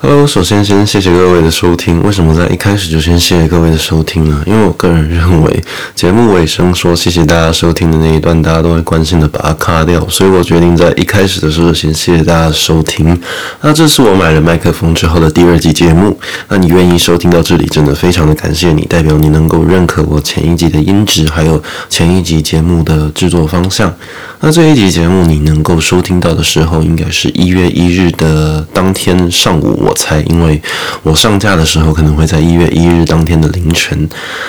Hello，首先先谢谢各位的收听。为什么在一开始就先谢谢各位的收听呢？因为我个人认为，节目尾声说谢谢大家收听的那一段，大家都会关心的把它卡掉，所以我决定在一开始的时候先谢谢大家收听。那这是我买了麦克风之后的第二集节目。那你愿意收听到这里，真的非常的感谢你，代表你能够认可我前一集的音质，还有前一集节目的制作方向。那这一集节目你能够收听到的时候，应该是一月一日的当天上午。我猜，因为我上架的时候可能会在一月一日当天的凌晨。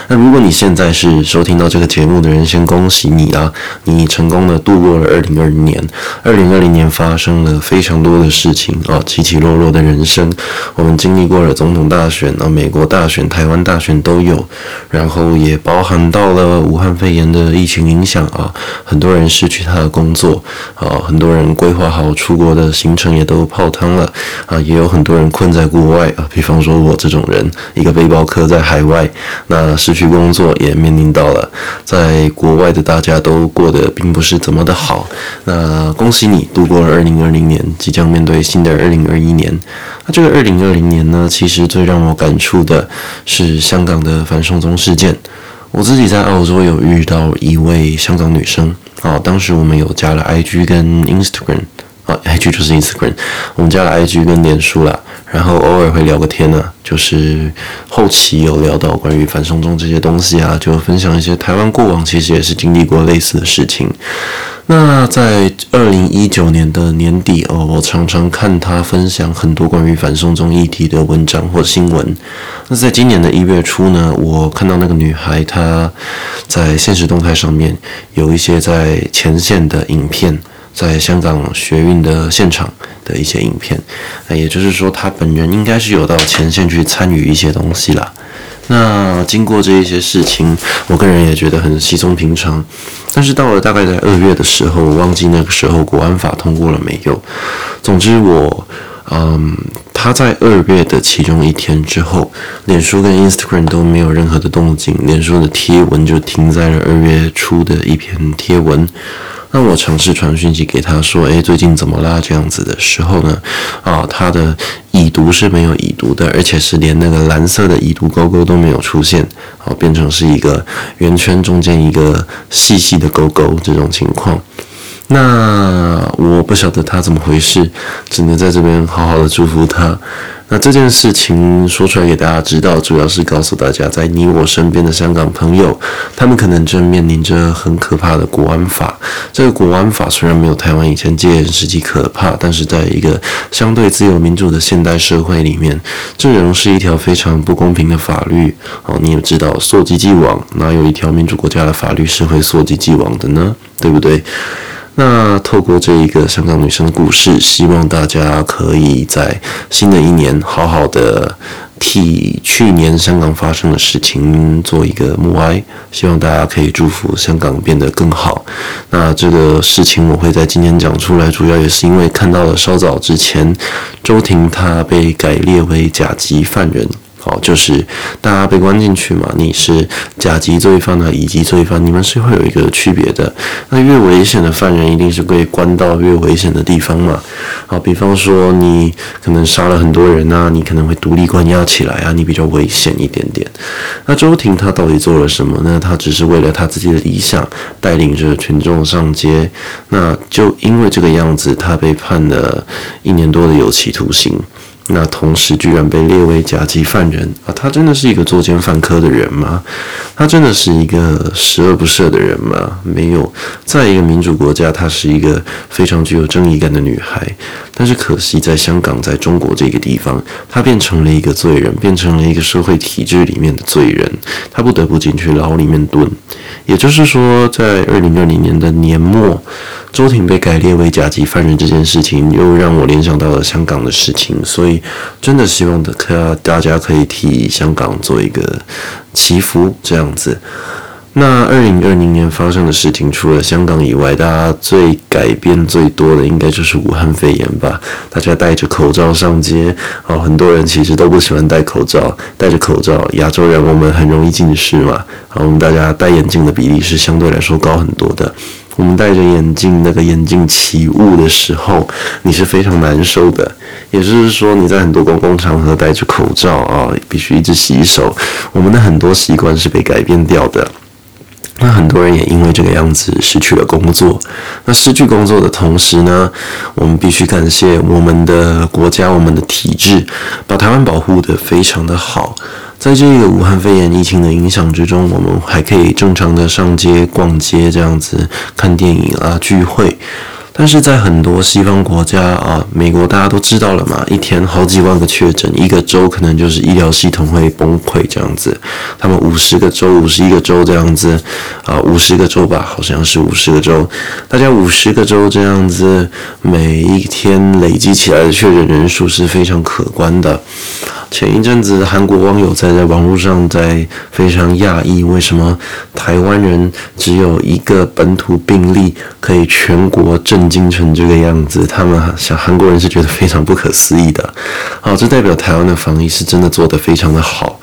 那如果你现在是收听到这个节目的人，先恭喜你啦！你成功的度过了二零二零年。二零二零年发生了非常多的事情啊，起起落落的人生。我们经历过了总统大选啊，美国大选、台湾大选都有，然后也包含到了武汉肺炎的疫情影响啊，很多人失去他的工作啊，很多人规划好出国的行程也都泡汤了啊，也有很多人困在国外啊，比方说我这种人，一个背包客在海外，那失去工作也面临到了，在国外的大家都过得并不是怎么的好，那恭喜你度过了二零二零年，即将面对新的二零二一年。那这个二零二零年呢，其实最让我感触的是香港的反送中事件。我自己在澳洲有遇到一位香港女生。啊，当时我们有加了 IG 跟 Instagram，啊，IG 就是 Instagram，我们加了 IG 跟脸书啦，然后偶尔会聊个天呢，就是后期有聊到关于反送中这些东西啊，就分享一些台湾过往其实也是经历过类似的事情。那在二零一九年的年底哦，我常常看他分享很多关于反送中议题的文章或新闻。那在今年的一月初呢，我看到那个女孩她在现实动态上面有一些在前线的影片，在香港学运的现场的一些影片。那也就是说，他本人应该是有到前线去参与一些东西啦。那经过这一些事情，我个人也觉得很稀松平常。但是到了大概在二月的时候，我忘记那个时候国安法通过了没有。总之我，嗯，他在二月的其中一天之后，脸书跟 Instagram 都没有任何的动静，脸书的贴文就停在了二月初的一篇贴文。那我尝试传讯息给他说：“诶，最近怎么啦？”这样子的时候呢，啊，他的已读是没有已读的，而且是连那个蓝色的已读勾勾都没有出现，啊，变成是一个圆圈中间一个细细的勾勾这种情况。那我不晓得他怎么回事，只能在这边好好的祝福他。那这件事情说出来给大家知道，主要是告诉大家，在你我身边的香港朋友，他们可能正面临着很可怕的国安法。这个国安法虽然没有台湾以前戒严时期可怕，但是在一个相对自由民主的现代社会里面，这仍是一条非常不公平的法律。哦，你也知道，溯及既往，哪有一条民主国家的法律是会溯及既往的呢？对不对？那透过这一个香港女生的故事，希望大家可以在新的一年好好的替去年香港发生的事情做一个默哀，希望大家可以祝福香港变得更好。那这个事情我会在今天讲出来，主要也是因为看到了稍早之前周庭她被改列为甲级犯人。好，就是大家被关进去嘛，你是甲级罪犯啊，乙级罪犯，你们是会有一个区别的。那越危险的犯人，一定是被关到越危险的地方嘛。好，比方说你可能杀了很多人啊，你可能会独立关押起来啊，你比较危险一点点。那周婷他到底做了什么呢？他只是为了他自己的理想，带领着群众上街。那就因为这个样子，他被判了一年多的有期徒刑。那同时居然被列为甲级犯人啊！他真的是一个作奸犯科的人吗？他真的是一个十恶不赦的人吗？没有，在一个民主国家，她是一个非常具有正义感的女孩。但是可惜，在香港，在中国这个地方，她变成了一个罪人，变成了一个社会体制里面的罪人。她不得不进去牢里面蹲。也就是说，在二零二零年的年末。周庭被改列为甲级犯人这件事情，又让我联想到了香港的事情，所以真的希望的，可大家可以替香港做一个祈福，这样子。那二零二零年发生的事情，除了香港以外，大家最改变最多的，应该就是武汉肺炎吧？大家戴着口罩上街，哦，很多人其实都不喜欢戴口罩，戴着口罩，亚洲人我们很容易近视嘛，好，我们大家戴眼镜的比例是相对来说高很多的。我们戴着眼镜，那个眼镜起雾的时候，你是非常难受的。也就是说，你在很多公共场合戴着口罩啊，必须一直洗手。我们的很多习惯是被改变掉的。那很多人也因为这个样子失去了工作。那失去工作的同时呢，我们必须感谢我们的国家、我们的体制，把台湾保护得非常的好。在这个武汉肺炎疫情的影响之中，我们还可以正常的上街、逛街，这样子看电影啊、聚会。但是在很多西方国家啊，美国大家都知道了嘛，一天好几万个确诊，一个州可能就是医疗系统会崩溃这样子。他们五十个州、五十一个州这样子啊，五十个州吧，好像是五十个州，大家五十个州这样子，每一天累积起来的确诊人数是非常可观的。前一阵子，韩国网友在在网络上在非常讶异，为什么台湾人只有一个本土病例，可以全国震惊成这个样子？他们想韩国人是觉得非常不可思议的。好，这代表台湾的防疫是真的做得非常的好。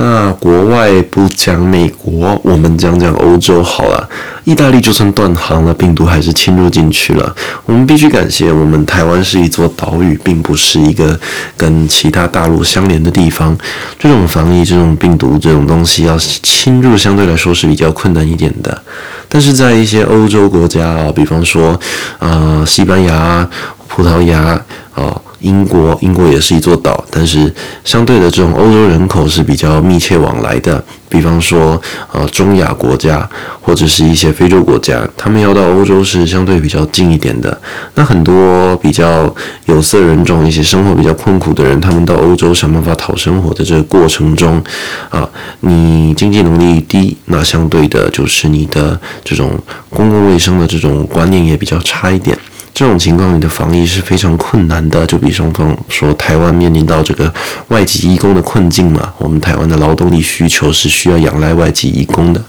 那国外不讲美国，我们讲讲欧洲好了。意大利就算断航了，病毒还是侵入进去了。我们必须感谢我们台湾是一座岛屿，并不是一个跟其他大陆相连的地方。这种防疫、这种病毒、这种东西要侵入，相对来说是比较困难一点的。但是在一些欧洲国家啊，比方说呃西班牙、葡萄牙啊。英国，英国也是一座岛，但是相对的，这种欧洲人口是比较密切往来的。比方说，呃，中亚国家或者是一些非洲国家，他们要到欧洲是相对比较近一点的。那很多比较有色人种、一些生活比较困苦的人，他们到欧洲想办法讨生活的这个过程中，啊，你经济能力低，那相对的就是你的这种公共卫生的这种观念也比较差一点。这种情况，你的防疫是非常困难的。就比双方说，台湾面临到这个外籍义工的困境嘛，我们台湾的劳动力需求是需要仰赖外籍义工的。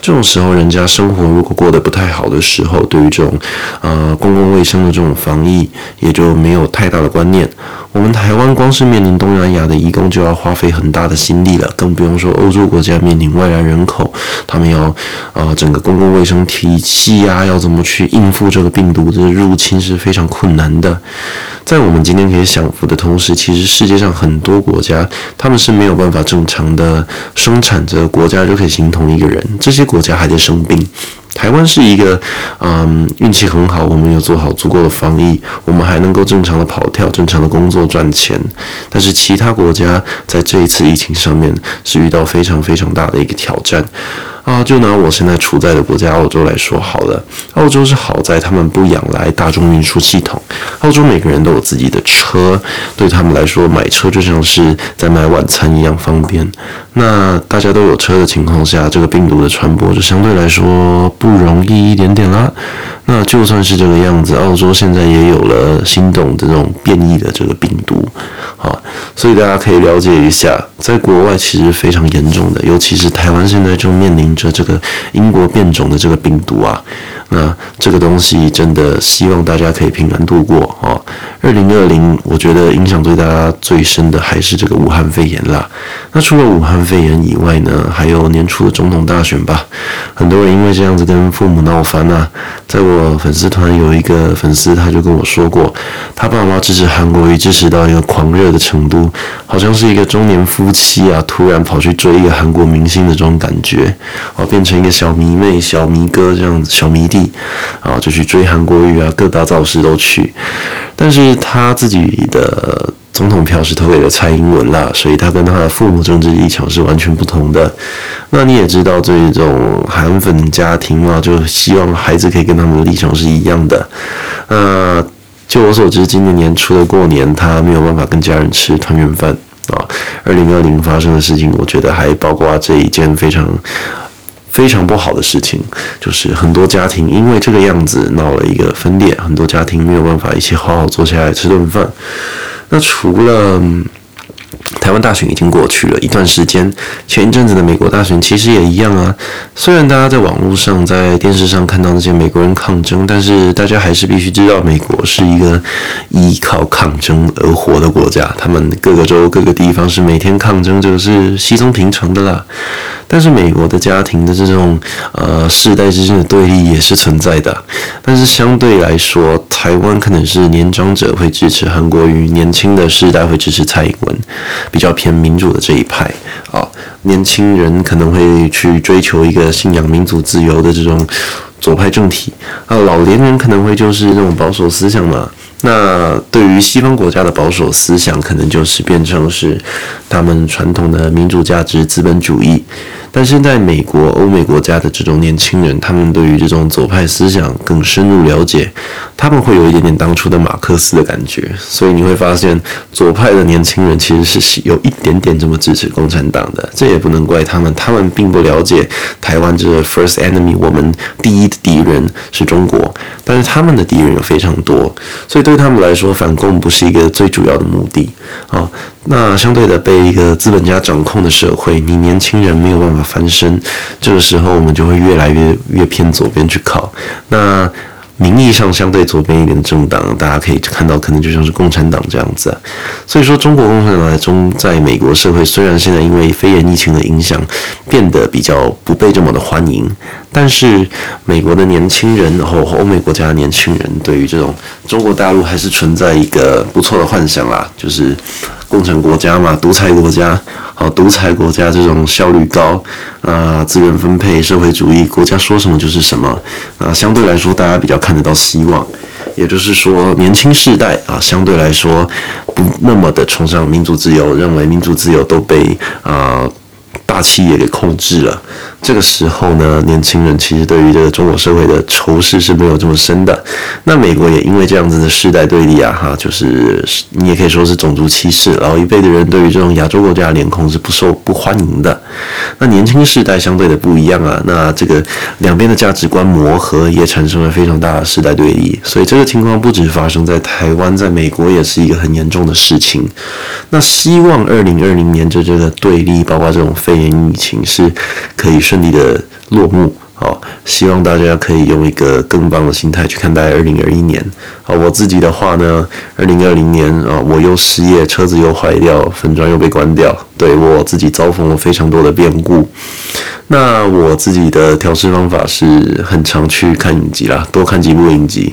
这种时候，人家生活如果过得不太好的时候，对于这种呃公共卫生的这种防疫，也就没有太大的观念。我们台湾光是面临东南亚的移工，就要花费很大的心力了，更不用说欧洲国家面临外来人口，他们要啊、呃、整个公共卫生体系啊，要怎么去应付这个病毒的入侵是非常困难的。在我们今天可以享福的同时，其实世界上很多国家他们是没有办法正常的生产，这个国家就可以形同一个人，这些国家还在生病。台湾是一个，嗯，运气很好，我们有做好足够的防疫，我们还能够正常的跑跳、正常的工作赚钱。但是其他国家在这一次疫情上面是遇到非常非常大的一个挑战。啊，就拿我现在处在的国家澳洲来说好了。澳洲是好在他们不仰赖大众运输系统。澳洲每个人都有自己的车，对他们来说买车就像是在买晚餐一样方便。那大家都有车的情况下，这个病毒的传播就相对来说不容易一点点啦。那就算是这个样子，澳洲现在也有了新种这种变异的这个病毒，啊，所以大家可以了解一下，在国外其实非常严重的，尤其是台湾现在就面临着这个英国变种的这个病毒啊。那这个东西真的希望大家可以平安度过啊！二零二零，我觉得影响对大家最深的还是这个武汉肺炎啦。那除了武汉肺炎以外呢，还有年初的总统大选吧。很多人因为这样子跟父母闹翻啊。在我粉丝团有一个粉丝，他就跟我说过，他爸妈支持韩国瑜支持到一个狂热的程度，好像是一个中年夫妻啊，突然跑去追一个韩国明星的这种感觉，啊，变成一个小迷妹、小迷哥这样子，小迷弟。啊，就去追韩国瑜啊，各大造势都去，但是他自己的总统票是投给了蔡英文啦，所以他跟他的父母政治立场是完全不同的。那你也知道，这种韩粉家庭嘛，就希望孩子可以跟他们的立场是一样的。呃，就我所知，今年年初的过年，他没有办法跟家人吃团圆饭啊。二零二零发生的事情，我觉得还包括这一件非常。非常不好的事情，就是很多家庭因为这个样子闹了一个分裂，很多家庭没有办法一起好好坐下来吃顿饭。那除了台湾大选已经过去了一段时间，前一阵子的美国大选其实也一样啊。虽然大家在网络上、在电视上看到那些美国人抗争，但是大家还是必须知道，美国是一个依靠抗争而活的国家。他们各个州、各个地方是每天抗争，这个是稀松平常的啦。但是美国的家庭的这种呃世代之间的对立也是存在的。但是相对来说，台湾可能是年长者会支持韩国瑜，年轻的世代会支持蔡英文。比较偏民主的这一派啊，年轻人可能会去追求一个信仰民主自由的这种左派政体啊，老年人可能会就是这种保守思想嘛。那对于西方国家的保守思想，可能就是变成是他们传统的民主价值、资本主义。但是在美国、欧美国家的这种年轻人，他们对于这种左派思想更深入了解，他们会有一点点当初的马克思的感觉。所以你会发现，左派的年轻人其实是有一点点这么支持共产党的。这也不能怪他们，他们并不了解台湾这个 first enemy，我们第一的敌人是中国，但是他们的敌人有非常多，所以对他们来说，反共不是一个最主要的目的啊。那相对的，被一个资本家掌控的社会，你年轻人没有办法翻身，这个时候我们就会越来越越偏左边去靠。那名义上相对左边一点的政党，大家可以看到，可能就像是共产党这样子。所以说，中国共产党在中在美国社会，虽然现在因为肺炎疫情的影响，变得比较不被这么的欢迎，但是美国的年轻人，然后欧美国家的年轻人，对于这种中国大陆还是存在一个不错的幻想啦，就是。共产国家嘛，独裁国家，好，独裁国家这种效率高，啊、资源分配，社会主义国家说什么就是什么，啊、相对来说大家比较看得到希望，也就是说年轻世代啊，相对来说不那么的崇尚民主自由，认为民主自由都被啊。大企业给控制了，这个时候呢，年轻人其实对于这个中国社会的仇视是没有这么深的。那美国也因为这样子的世代对立啊，哈，就是你也可以说是种族歧视，老一辈的人对于这种亚洲国家的脸孔是不受不欢迎的。那年轻世代相对的不一样啊，那这个两边的价值观磨合也产生了非常大的世代对立。所以这个情况不止发生在台湾，在美国也是一个很严重的事情。那希望二零二零年就这个对立，包括这种肺炎。疫情是可以顺利的落幕，好，希望大家可以用一个更棒的心态去看待二零二一年。好，我自己的话呢，二零二零年啊，我又失业，车子又坏掉，粉专又被关掉，对，我自己遭逢了非常多的变故。那我自己的调试方法是很常去看影集啦，多看几部影集，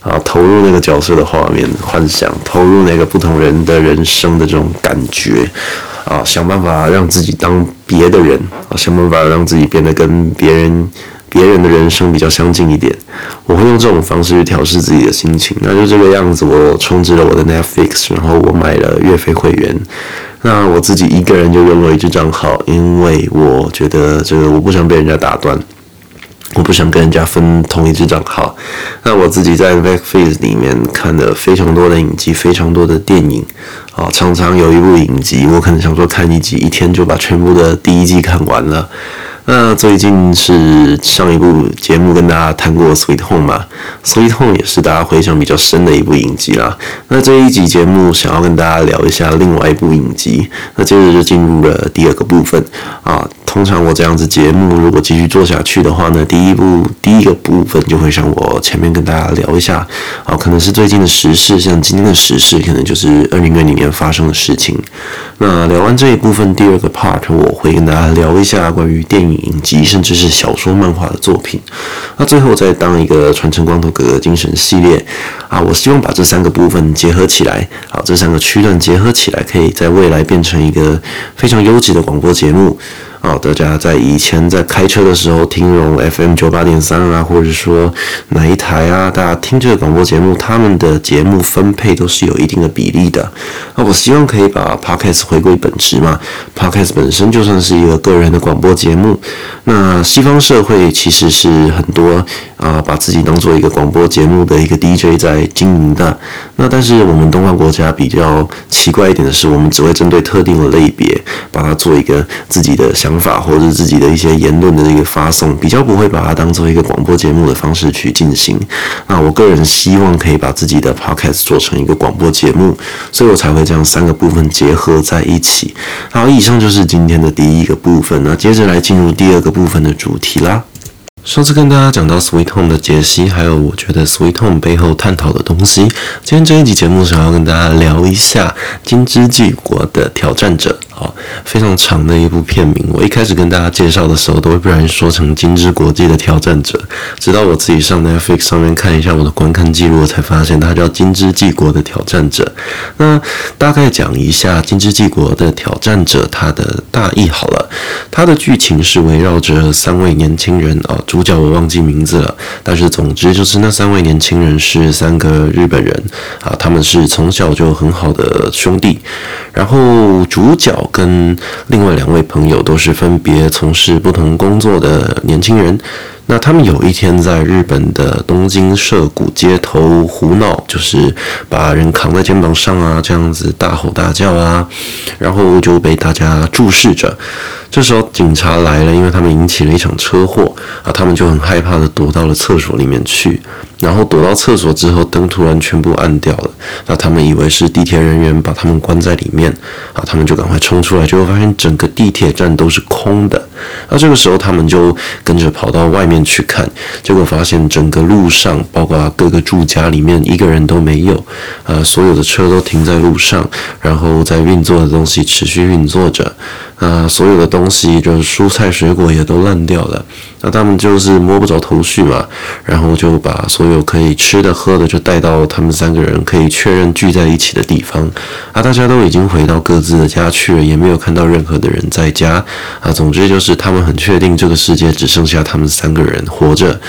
啊，投入那个角色的画面幻想，投入那个不同人的人生的这种感觉。啊，想办法让自己当别的人啊，想办法让自己变得跟别人、别人的人生比较相近一点。我会用这种方式去调试自己的心情。那就这个样子，我充值了我的 Netflix，然后我买了月费会员。那我自己一个人就用了一支账号，因为我觉得这个我不想被人家打断。我不想跟人家分同一支账号，那我自己在 Netflix 里面看了非常多的影集，非常多的电影，啊，常常有一部影集，我可能想说看一集，一天就把全部的第一季看完了。那最近是上一部节目跟大家谈过《Sweet Home》嘛，《Sweet Home》也是大家回想比较深的一部影集啦。那这一集节目想要跟大家聊一下另外一部影集，那接着就进入了第二个部分啊。通常我这样子节目如果继续做下去的话呢，第一部第一个部分就会像我前面跟大家聊一下啊，可能是最近的时事，像今天的时事，可能就是二零二零年发生的事情。那聊完这一部分，第二个 part 我会跟大家聊一下关于电影。影集甚至是小说、漫画的作品，那最后再当一个传承光头哥哥精神系列啊，我希望把这三个部分结合起来，好，这三个区段结合起来，可以在未来变成一个非常优质的广播节目。啊，大家在以前在开车的时候听那种 FM 九八点三啊，或者说哪一台啊，大家听这个广播节目，他们的节目分配都是有一定的比例的。那我希望可以把 Podcast 回归本质嘛，Podcast 本身就算是一个个人的广播节目。那西方社会其实是很多啊，把自己当做一个广播节目的一个 DJ 在经营的。那但是我们东方国家比较奇怪一点的是，我们只会针对特定的类别把它做一个自己的想法或者是自己的一些言论的这个发送，比较不会把它当做一个广播节目的方式去进行。那我个人希望可以把自己的 podcast 做成一个广播节目，所以我才会将三个部分结合在一起。好，以上就是今天的第一个部分，那接着来进入第二个部分的主题啦。上次跟大家讲到 Sweet Home 的解析，还有我觉得 Sweet Home 背后探讨的东西。今天这一集节目想要跟大家聊一下《金枝纪国的挑战者》。非常长的一部片名，我一开始跟大家介绍的时候，都会不然说成《金枝国际的挑战者》，直到我自己上 Netflix 上面看一下我的观看记录，才发现它叫《金枝纪国的挑战者》。那大概讲一下《金枝纪国的挑战者》它的大意好了，它的剧情是围绕着三位年轻人啊，主角我忘记名字了，但是总之就是那三位年轻人是三个日本人啊，他们是从小就很好的兄弟，然后主角。跟另外两位朋友都是分别从事不同工作的年轻人。那他们有一天在日本的东京涩谷街头胡闹，就是把人扛在肩膀上啊，这样子大吼大叫啊，然后就被大家注视着。这时候警察来了，因为他们引起了一场车祸啊，他们就很害怕的躲到了厕所里面去。然后躲到厕所之后，灯突然全部暗掉了。那他们以为是地铁人员把他们关在里面啊，他们就赶快冲出来，结果发现整个地铁站都是空的。那这个时候他们就跟着跑到外面去看，结果发现整个路上，包括各个住家里面一个人都没有，呃，所有的车都停在路上，然后在运作的东西持续运作着。啊，所有的东西就是蔬菜水果也都烂掉了，那他们就是摸不着头绪嘛，然后就把所有可以吃的喝的就带到他们三个人可以确认聚在一起的地方，啊，大家都已经回到各自的家去了，也没有看到任何的人在家，啊，总之就是他们很确定这个世界只剩下他们三个人活着，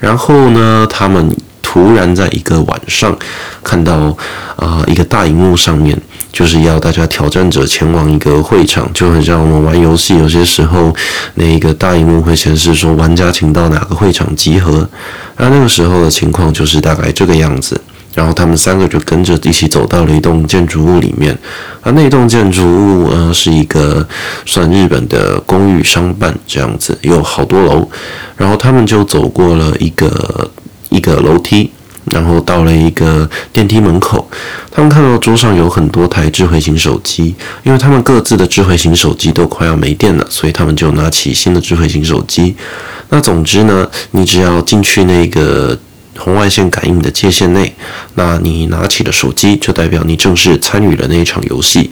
然后呢，他们突然在一个晚上看到啊，一个大荧幕上面。就是要大家挑战者前往一个会场，就很像我们玩游戏，有些时候那一个大荧幕会显示说玩家请到哪个会场集合，那那个时候的情况就是大概这个样子。然后他们三个就跟着一起走到了一栋建筑物里面，啊，那栋建筑物呃是一个算日本的公寓商办这样子，有好多楼，然后他们就走过了一个一个楼梯。然后到了一个电梯门口，他们看到桌上有很多台智慧型手机，因为他们各自的智慧型手机都快要没电了，所以他们就拿起新的智慧型手机。那总之呢，你只要进去那个红外线感应的界限内，那你拿起了手机，就代表你正式参与了那一场游戏。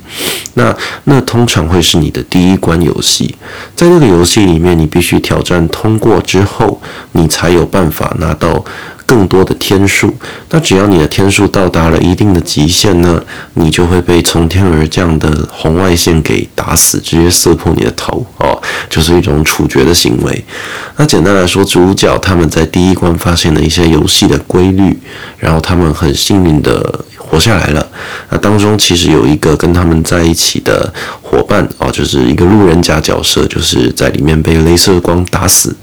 那那通常会是你的第一关游戏，在那个游戏里面，你必须挑战通过之后，你才有办法拿到。更多的天数，那只要你的天数到达了一定的极限呢，你就会被从天而降的红外线给打死，直接射破你的头哦，就是一种处决的行为。那简单来说，主角他们在第一关发现了一些游戏的规律，然后他们很幸运的活下来了。那当中其实有一个跟他们在一起的伙伴哦，就是一个路人甲角色，就是在里面被镭射光打死。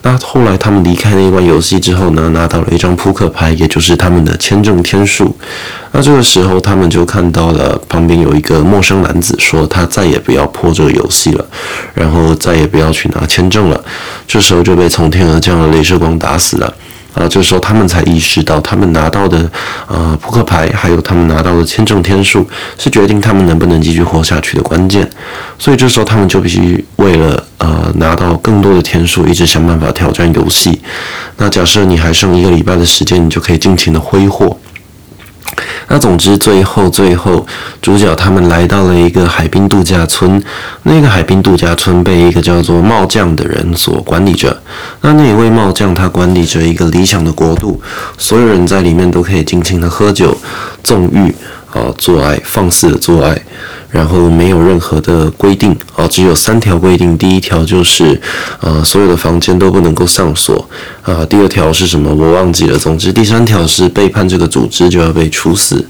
那后来他们离开那关游戏之后呢，拿到了一张扑克牌，也就是他们的签证天数。那这个时候他们就看到了旁边有一个陌生男子说他再也不要破这个游戏了，然后再也不要去拿签证了。这时候就被从天而降的镭射光打死了。啊，这时候他们才意识到，他们拿到的呃扑克牌，还有他们拿到的签证天数，是决定他们能不能继续活下去的关键。所以这时候他们就必须为了呃拿到更多的天数，一直想办法挑战游戏。那假设你还剩一个礼拜的时间，你就可以尽情的挥霍。那总之，最后最后，主角他们来到了一个海滨度假村。那个海滨度假村被一个叫做帽匠的人所管理着。那那一位帽匠，他管理着一个理想的国度，所有人在里面都可以尽情的喝酒、纵欲啊、做爱、放肆的做爱。然后没有任何的规定啊，只有三条规定。第一条就是，呃，所有的房间都不能够上锁啊。第二条是什么？我忘记了。总之，第三条是背叛这个组织就要被处死。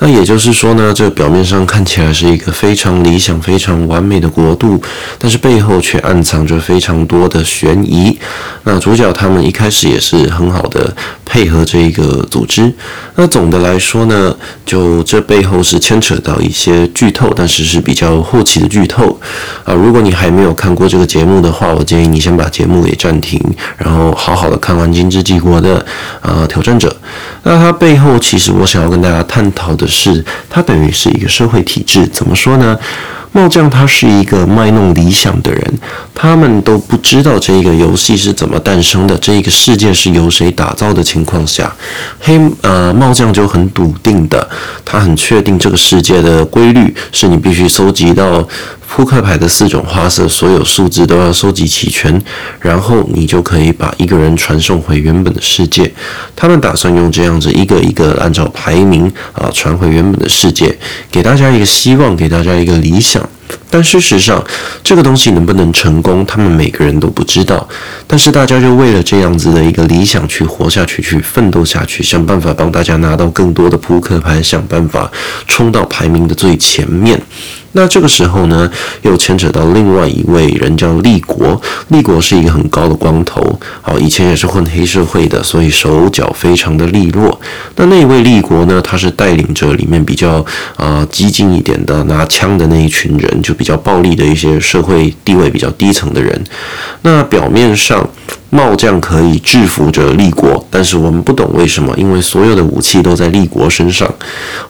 那也就是说呢，这表面上看起来是一个非常理想、非常完美的国度，但是背后却暗藏着非常多的悬疑。那主角他们一开始也是很好的配合这一个组织。那总的来说呢，就这背后是牵扯到一些剧透。但是是比较后期的剧透啊。如果你还没有看过这个节目的话，我建议你先把节目给暂停，然后好好的看完《金之帝国》的啊挑战者。那它背后其实我想要跟大家探讨的是，它等于是一个社会体制，怎么说呢？帽将他是一个卖弄理想的人，他们都不知道这个游戏是怎么诞生的，这个世界是由谁打造的情况下，黑呃帽将就很笃定的，他很确定这个世界的规律是你必须收集到扑克牌的四种花色，所有数字都要收集齐全，然后你就可以把一个人传送回原本的世界。他们打算用这样子一个一个按照排名啊传回原本的世界，给大家一个希望，给大家一个理想。但事实上，这个东西能不能成功，他们每个人都不知道。但是大家就为了这样子的一个理想去活下去，去奋斗下去，想办法帮大家拿到更多的扑克牌，想办法冲到排名的最前面。那这个时候呢，又牵扯到另外一位人叫立国。立国是一个很高的光头，好，以前也是混黑社会的，所以手脚非常的利落。那那一位立国呢，他是带领着里面比较啊、激进一点的拿枪的那一群人，就比较暴力的一些社会地位比较低层的人。那表面上。帽将可以制服着立国，但是我们不懂为什么，因为所有的武器都在立国身上。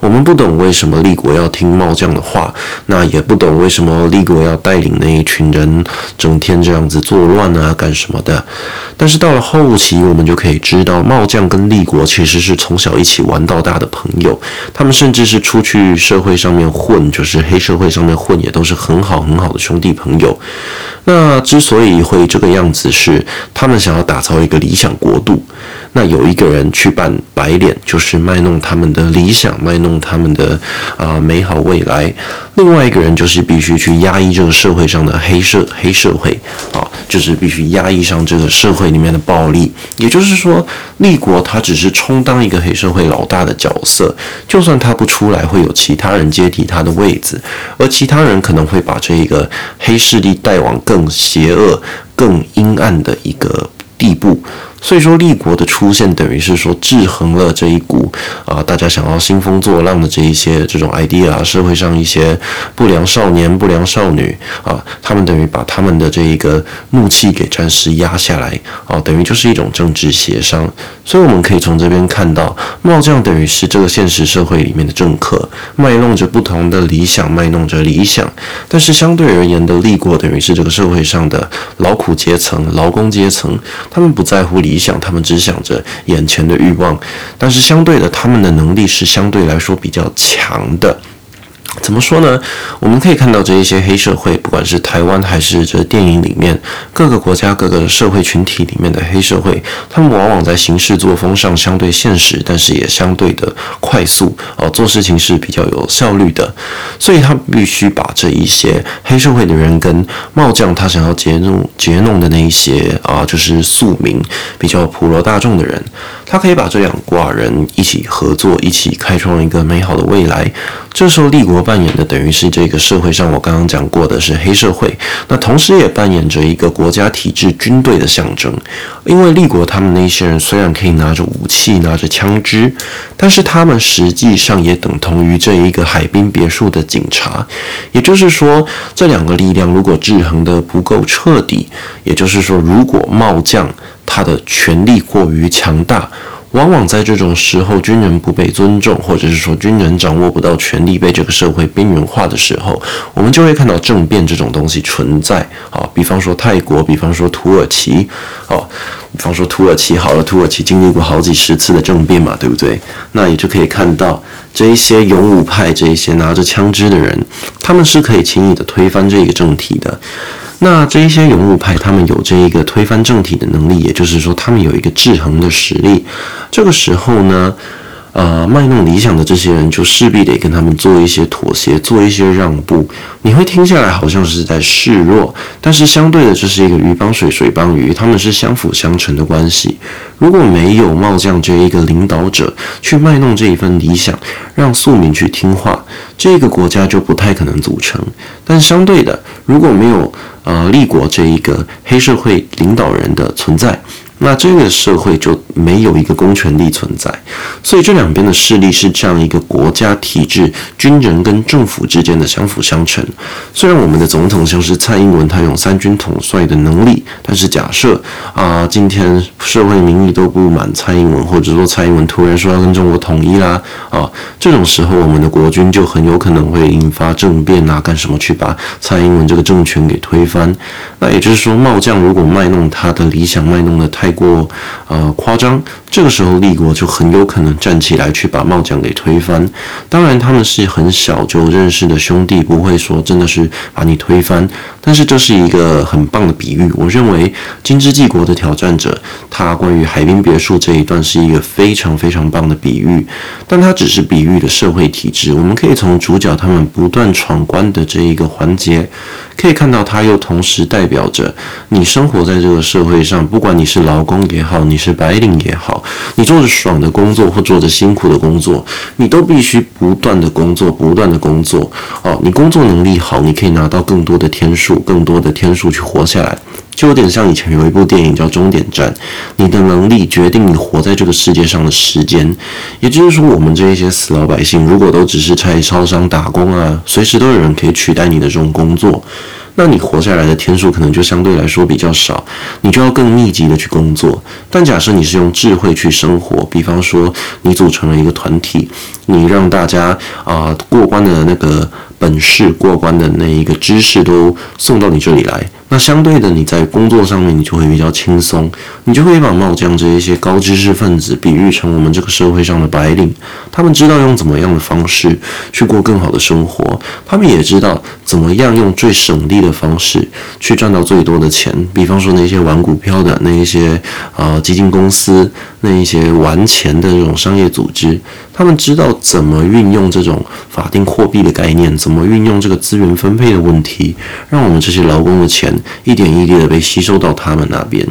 我们不懂为什么立国要听帽将的话，那也不懂为什么立国要带领那一群人整天这样子作乱啊，干什么的。但是到了后期，我们就可以知道，帽将跟立国其实是从小一起玩到大的朋友，他们甚至是出去社会上面混，就是黑社会上面混，也都是很好很好的兄弟朋友。那之所以会这个样子，是他们想要打造一个理想国度。那有一个人去扮白脸，就是卖弄他们的理想，卖弄他们的啊、美好未来。另外一个人就是必须去压抑这个社会上的黑社黑社会啊，就是必须压抑上这个社会里面的暴力。也就是说，立国他只是充当一个黑社会老大的角色，就算他不出来，会有其他人接替他的位子，而其他人可能会把这一个黑势力带往更邪恶、更阴暗的一个地步。所以说，立国的出现等于是说制衡了这一股啊，大家想要兴风作浪的这一些这种 idea 啊，社会上一些不良少年、不良少女啊，他们等于把他们的这一个怒气给暂时压下来啊，等于就是一种政治协商。所以我们可以从这边看到，帽将等于是这个现实社会里面的政客，卖弄着不同的理想，卖弄着理想。但是相对而言的立国等于是这个社会上的劳苦阶层、劳工阶层，他们不在乎理想，他们只想着眼前的欲望。但是相对的，他们的能力是相对来说比较强的。怎么说呢？我们可以看到这一些黑社会，不管是台湾还是这电影里面各个国家各个社会群体里面的黑社会，他们往往在行事作风上相对现实，但是也相对的快速哦，做事情是比较有效率的。所以他必须把这一些黑社会的人跟帽将他想要劫弄劫弄的那一些啊，就是庶民比较普罗大众的人，他可以把这两挂人一起合作，一起开创一个美好的未来。这时候立国扮演的等于是这个社会上我刚刚讲过的是黑社会，那同时也扮演着一个国家体制军队的象征。因为立国他们那些人虽然可以拿着武器、拿着枪支，但是他们实际上也等同于这一个海滨别墅的警察。也就是说，这两个力量如果制衡得不够彻底，也就是说，如果帽将他的权力过于强大。往往在这种时候，军人不被尊重，或者是说军人掌握不到权力，被这个社会边缘化的时候，我们就会看到政变这种东西存在。好，比方说泰国，比方说土耳其，好，比方说土耳其好了，土耳其经历过好几十次的政变嘛，对不对？那也就可以看到这一些勇武派，这一些拿着枪支的人，他们是可以轻易的推翻这个政体的。那这一些勇武派，他们有这一个推翻政体的能力，也就是说，他们有一个制衡的实力。这个时候呢，呃，卖弄理想的这些人就势必得跟他们做一些妥协，做一些让步。你会听下来好像是在示弱，但是相对的，这是一个鱼帮水，水帮鱼，他们是相辅相成的关系。如果没有茂将这一个领导者去卖弄这一份理想，让庶民去听话，这个国家就不太可能组成。但相对的，如果没有呃立国这一个黑社会领导人的存在，那这个社会就没有一个公权力存在。所以这两边的势力是这样一个国家体制，军人跟政府之间的相辅相成。虽然我们的总统像是蔡英文，他有三军统帅的能力，但是假设啊、今天社会民意都不满蔡英文，或者说蔡英文突然说要跟中国统一啦，啊，这种时候我们的国军就很有可能会引发政变啊，干什么去把蔡英文这个政权给推翻？那也就是说，茂将如果卖弄他的理想，卖弄得太太过呃夸张，这个时候立国就很有可能站起来去把帽将给推翻。当然，他们是很小就认识的兄弟，不会说真的是把你推翻。但是这是一个很棒的比喻。我认为《金枝纪国的挑战者》他关于海滨别墅这一段是一个非常非常棒的比喻，但它只是比喻的社会体制。我们可以从主角他们不断闯关的这一个环节，可以看到，它又同时代表着你生活在这个社会上，不管你是劳工也好，你是白领也好，你做着爽的工作或做着辛苦的工作，你都必须不断的工作，不断的工作。哦，你工作能力好，你可以拿到更多的天数，更多的天数去活下来。就有点像以前有一部电影叫《终点站》，你的能力决定你活在这个世界上的时间。也就是说，我们这一些死老百姓，如果都只是在超商打工啊，随时都有人可以取代你的这种工作，那你活下来的天数可能就相对来说比较少，你就要更密集的去工作。但假设你是用智慧去生活，比方说你组成了一个团体，你让大家啊、过关的那个本事、过关的那一个知识都送到你这里来。那相对的，你在工作上面你就会比较轻松，你就会把帽将这一些高知识分子比喻成我们这个社会上的白领，他们知道用怎么样的方式去过更好的生活，他们也知道怎么样用最省力的方式去赚到最多的钱。比方说那些玩股票的那一些啊、呃、基金公司，那一些玩钱的这种商业组织，他们知道怎么运用这种法定货币的概念，怎么运用这个资源分配的问题，让我们这些劳工的钱。一点一滴的被吸收到他们那边。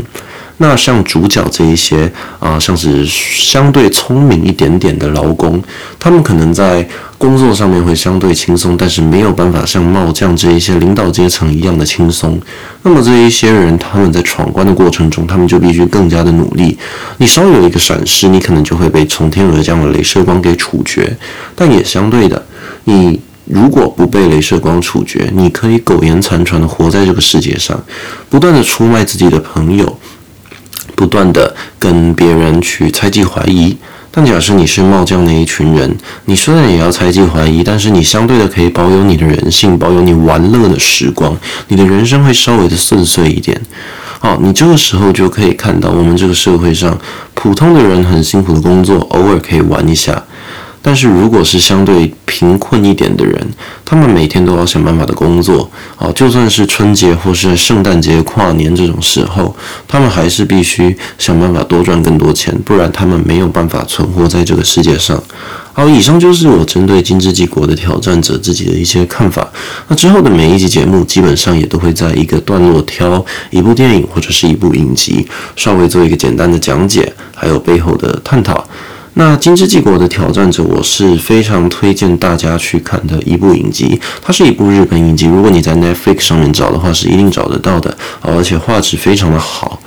那像主角这一些啊、像是相对聪明一点点的劳工，他们可能在工作上面会相对轻松，但是没有办法像帽将这一些领导阶层一样的轻松。那么这一些人，他们在闯关的过程中，他们就必须更加的努力。你稍有一个闪失，你可能就会被从天而降的镭射光给处决。但也相对的，你。如果不被镭射光处决，你可以苟延残喘的活在这个世界上，不断的出卖自己的朋友，不断的跟别人去猜忌怀疑。但假设你是帽将那一群人，你虽然也要猜忌怀疑，但是你相对的可以保有你的人性，保有你玩乐的时光，你的人生会稍微的顺遂一点。好，你这个时候就可以看到，我们这个社会上普通的人很辛苦的工作，偶尔可以玩一下。但是如果是相对贫困一点的人，他们每天都要想办法的工作，啊，就算是春节或是圣诞节、跨年这种时候，他们还是必须想办法多赚更多钱，不然他们没有办法存活在这个世界上。好，以上就是我针对《金枝纪国的挑战者》自己的一些看法。那之后的每一集节目，基本上也都会在一个段落挑一部电影或者是一部影集，稍微做一个简单的讲解，还有背后的探讨。那《金枝纪国的挑战者》，我是非常推荐大家去看的一部影集。它是一部日本影集，如果你在 Netflix 上面找的话，是一定找得到的，而且画质非常的好。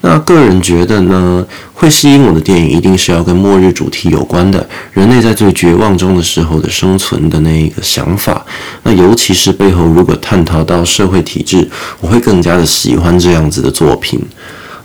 那个人觉得呢，会吸引我的电影一定是要跟末日主题有关的，人类在最绝望中的时候的生存的那一个想法。那尤其是背后如果探讨到社会体制，我会更加的喜欢这样子的作品。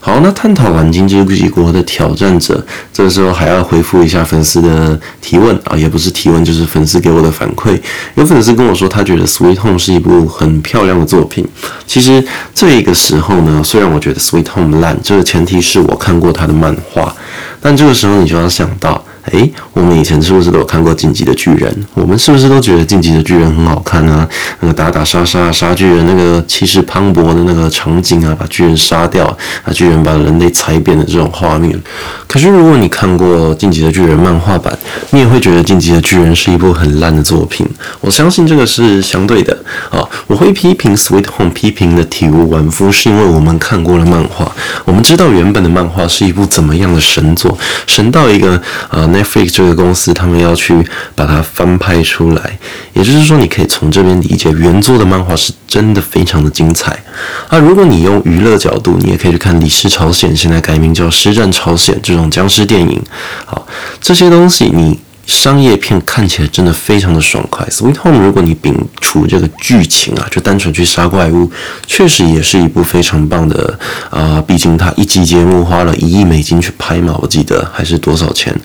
好，那探讨完《金枝纪国的挑战者》，这个时候还要回复一下粉丝的提问啊，也不是提问，就是粉丝给我的反馈。有粉丝跟我说，他觉得《Sweet Home》是一部很漂亮的作品。其实这个时候呢，虽然我觉得《Sweet Home》烂，这个前提是我看过他的漫画，但这个时候你就要想到。诶，我们以前是不是都有看过《进击的巨人》？我们是不是都觉得《进击的巨人》很好看啊？那个打打杀杀杀巨人，那个气势磅礴的那个场景啊，把巨人杀掉，把巨人把人类踩扁的这种画面。可是如果你看过《进击的巨人》漫画版，你也会觉得《进击的巨人》是一部很烂的作品。我相信这个是相对的啊。我会批评《Sweet Home》，批评的体无完肤，是因为我们看过了漫画，我们知道原本的漫画是一部怎么样的神作，神到一个呃。Netflix 这个公司他们要去把它翻拍出来，也就是说，你可以从这边理解原作的漫画是真的非常的精彩。啊，如果你用娱乐角度，你也可以去看《李氏朝鲜》，现在改名叫《尸战朝鲜》这种僵尸电影。好，这些东西你。商业片看起来真的非常的爽快。Sweet Home，如果你摒除这个剧情啊，就单纯去杀怪物，确实也是一部非常棒的啊、毕竟它一集节目花了一亿美金去拍嘛，我记得还是多少钱。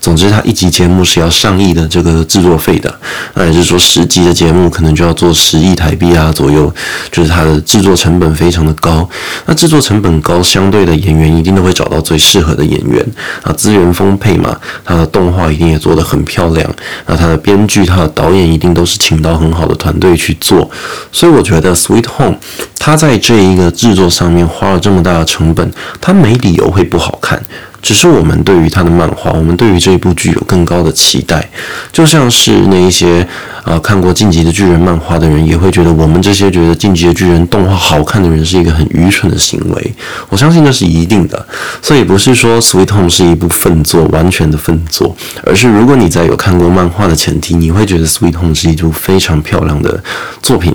总之，它一集节目是要上亿的这个制作费的。那也就是说，十集的节目可能就要做十亿台币啊左右，就是它的制作成本非常的高。那制作成本高，相对的演员一定都会找到最适合的演员啊，资源丰沛嘛，它的动画一定也做得很漂亮，那他的编剧、他的导演一定都是请到很好的团队去做，所以我觉得《Sweet Home》他在这一个制作上面花了这么大的成本，他没理由会不好看。只是我们对于他的漫画，我们对于这一部剧有更高的期待，就像是那一些、呃、看过《进击的巨人》漫画的人，也会觉得我们这些觉得《进击的巨人》动画好看的人是一个很愚蠢的行为。我相信那是一定的，所以不是说《Sweet Home》是一部粪作，完全的粪作，而是如果你在有看过漫画的前提，你会觉得《Sweet Home》是一部非常漂亮的作品。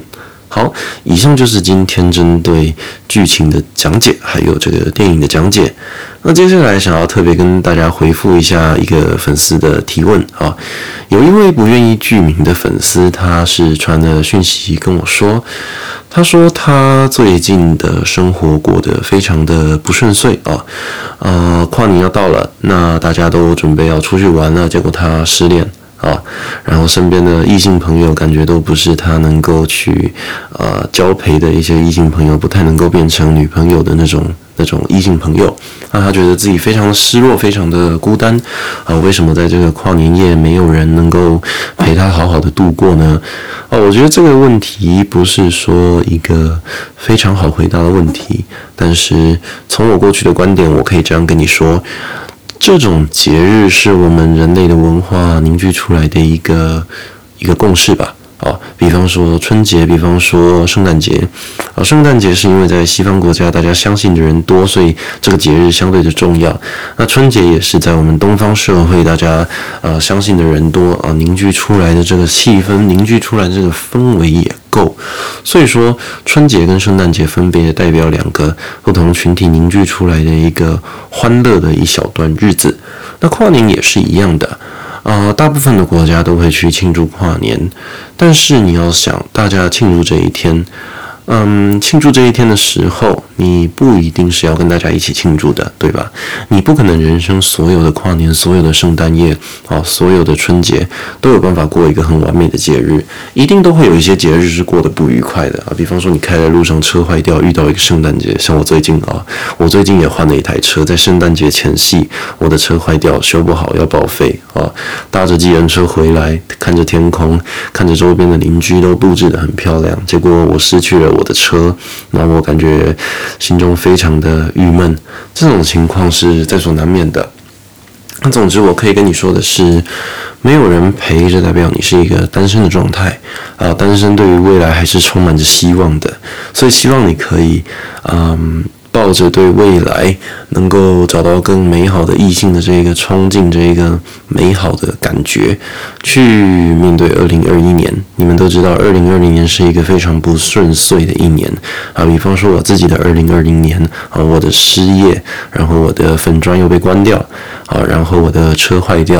好，以上就是今天针对剧情的讲解，还有这个电影的讲解。那接下来想要特别跟大家回复一下一个粉丝的提问啊，有一位不愿意具名的粉丝，他是传了讯息跟我说，他说他最近的生活过得非常的不顺遂啊，呃，跨年要到了，那大家都准备要出去玩了，结果他失恋。啊，然后身边的异性朋友感觉都不是他能够去呃交陪的一些异性朋友，不太能够变成女朋友的那种那种异性朋友，那他觉得自己非常的失落，非常的孤单啊。为什么在这个跨年夜没有人能够陪他好好的度过呢？啊，我觉得这个问题不是说一个非常好回答的问题，但是从我过去的观点，我可以这样跟你说。这种节日是我们人类的文化凝聚出来的一个一个共识吧。啊，比方说春节，比方说圣诞节。啊，圣诞节是因为在西方国家大家相信的人多，所以这个节日相对的重要。那春节也是在我们东方社会大家呃相信的人多啊，凝聚出来的这个气氛，凝聚出来的这个氛围也够。所以说，春节跟圣诞节分别代表两个不同群体凝聚出来的一个欢乐的一小段日子。那跨年也是一样的。呃，大部分的国家都会去庆祝跨年，但是你要想，大家庆祝这一天。嗯，庆祝这一天的时候，你不一定是要跟大家一起庆祝的，对吧？你不可能人生所有的跨年、所有的圣诞夜、啊，所有的春节都有办法过一个很完美的节日，一定都会有一些节日是过得不愉快的啊。比方说，你开在路上车坏掉，遇到一个圣诞节，像我最近啊，我最近也换了一台车，在圣诞节前夕，我的车坏掉，修不好要报废啊。搭着计程车回来，看着天空，看着周边的邻居都布置得很漂亮，结果我失去了。我的车，那我感觉心中非常的郁闷。这种情况是在所难免的。那总之，我可以跟你说的是，没有人陪着，代表你是一个单身的状态啊。单身对于未来还是充满着希望的，所以希望你可以，嗯。抱着对未来能够找到更美好的异性的这一个憧憬，这一个美好的感觉，去面对二零二一年。你们都知道，二零二零年是一个非常不顺遂的一年啊。比方说我自己的二零二零年啊，我的失业，然后我的粉砖又被关掉啊，然后我的车坏掉。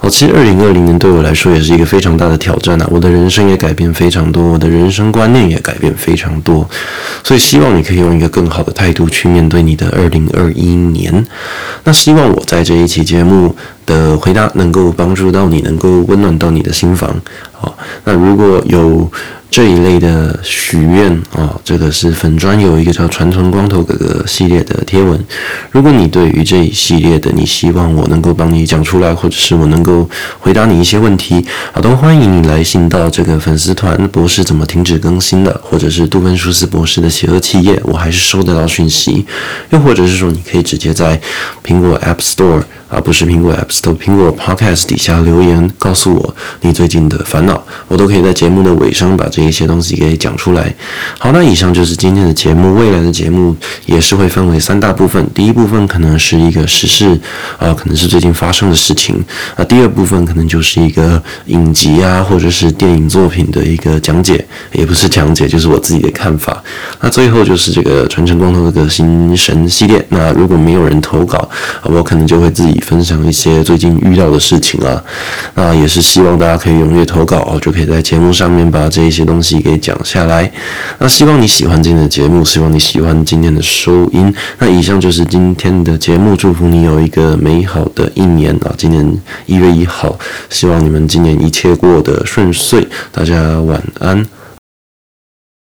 哦，其实二零二零年对我来说也是一个非常大的挑战啊。我的人生也改变非常多，我的人生观念也改变非常多。所以希望你可以用一个更好的态度。去面对你的二零二一年，那希望我在这一期节目的回答能够帮助到你，能够温暖到你的心房。好，那如果有。这一类的许愿啊，这个是粉砖有一个叫“传承光头哥哥”系列的贴文。如果你对于这一系列的，你希望我能够帮你讲出来，或者是我能够回答你一些问题，好，都欢迎你来信到这个粉丝团“博士怎么停止更新了”，或者是杜芬舒斯博士的邪恶企业，我还是收得到讯息。又或者是说，你可以直接在苹果 App Store。而，不是苹果 App Store，苹果 Podcast 底下留言告诉我你最近的烦恼，我都可以在节目的尾声把这一些东西给讲出来。好，那以上就是今天的节目，未来的节目也是会分为三大部分，第一部分可能是一个时事啊，可能是最近发生的事情啊，第二部分可能就是一个影集啊，或者是电影作品的一个讲解，也不是讲解，就是我自己的看法。那最后就是这个传承光头的个心神系列。那如果没有人投稿，我可能就会自己分享一些最近遇到的事情啊。那也是希望大家可以踊跃投稿哦，就可以在节目上面把这一些东西给讲下来。那希望你喜欢今天的节目，希望你喜欢今天的收音。那以上就是今天的节目，祝福你有一个美好的一年啊！今年一月一号，希望你们今年一切过得顺遂。大家晚安。